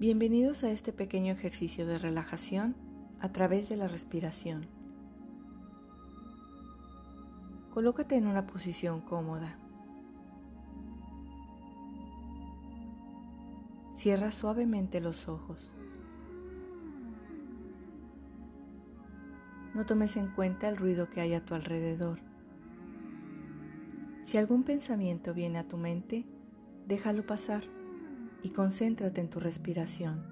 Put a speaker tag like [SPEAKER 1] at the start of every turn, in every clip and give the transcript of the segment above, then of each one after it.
[SPEAKER 1] Bienvenidos a este pequeño ejercicio de relajación a través de la respiración. Colócate en una posición cómoda. Cierra suavemente los ojos. No tomes en cuenta el ruido que hay a tu alrededor. Si algún pensamiento viene a tu mente, déjalo pasar y concéntrate en tu respiración.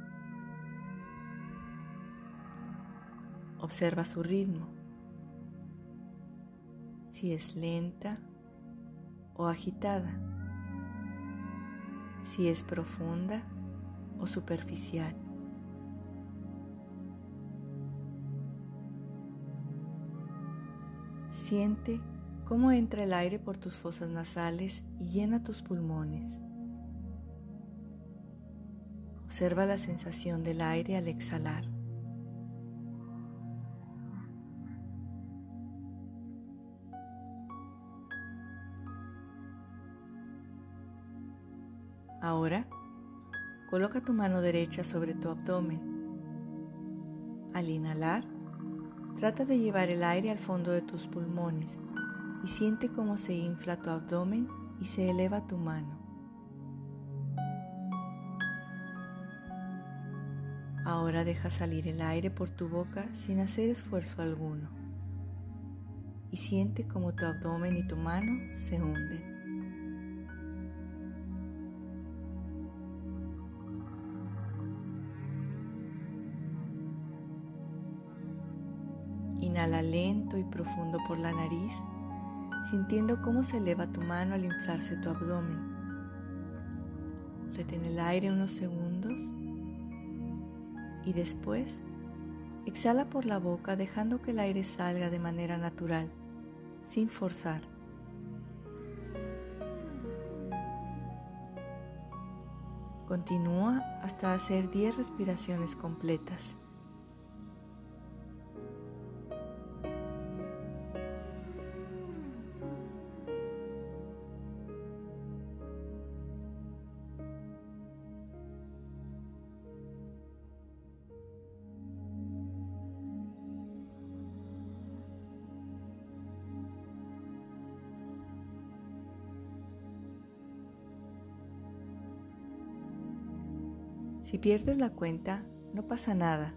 [SPEAKER 1] Observa su ritmo, si es lenta o agitada, si es profunda o superficial. Siente cómo entra el aire por tus fosas nasales y llena tus pulmones. Observa la sensación del aire al exhalar. Ahora, coloca tu mano derecha sobre tu abdomen. Al inhalar, trata de llevar el aire al fondo de tus pulmones y siente cómo se infla tu abdomen y se eleva tu mano. Ahora deja salir el aire por tu boca sin hacer esfuerzo alguno. Y siente como tu abdomen y tu mano se hunden. Inhala lento y profundo por la nariz, sintiendo cómo se eleva tu mano al inflarse tu abdomen. Retén el aire unos segundos y después exhala por la boca dejando que el aire salga de manera natural, sin forzar. Continúa hasta hacer 10 respiraciones completas. Si pierdes la cuenta, no pasa nada.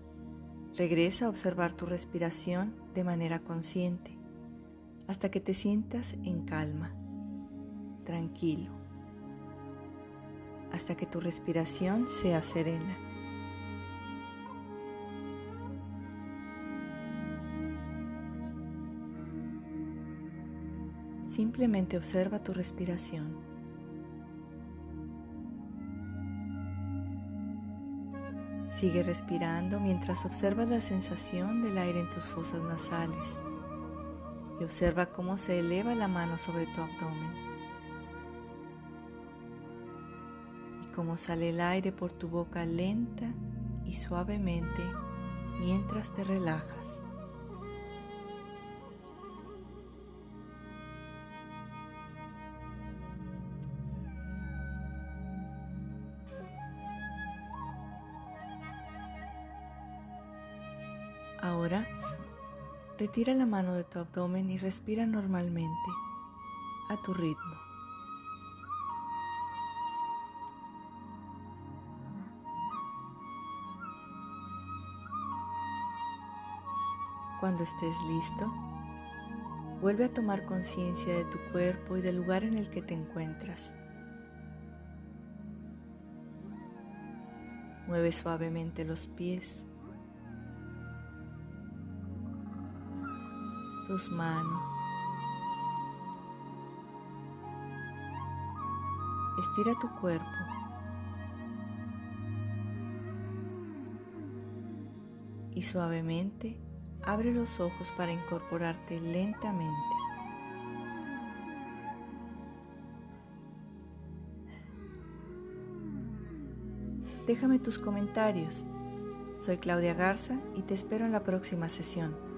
[SPEAKER 1] Regresa a observar tu respiración de manera consciente hasta que te sientas en calma, tranquilo, hasta que tu respiración sea serena. Simplemente observa tu respiración. Sigue respirando mientras observas la sensación del aire en tus fosas nasales y observa cómo se eleva la mano sobre tu abdomen y cómo sale el aire por tu boca lenta y suavemente mientras te relajas. Ahora, retira la mano de tu abdomen y respira normalmente, a tu ritmo. Cuando estés listo, vuelve a tomar conciencia de tu cuerpo y del lugar en el que te encuentras. Mueve suavemente los pies tus manos. Estira tu cuerpo. Y suavemente abre los ojos para incorporarte lentamente. Déjame tus comentarios. Soy Claudia Garza y te espero en la próxima sesión.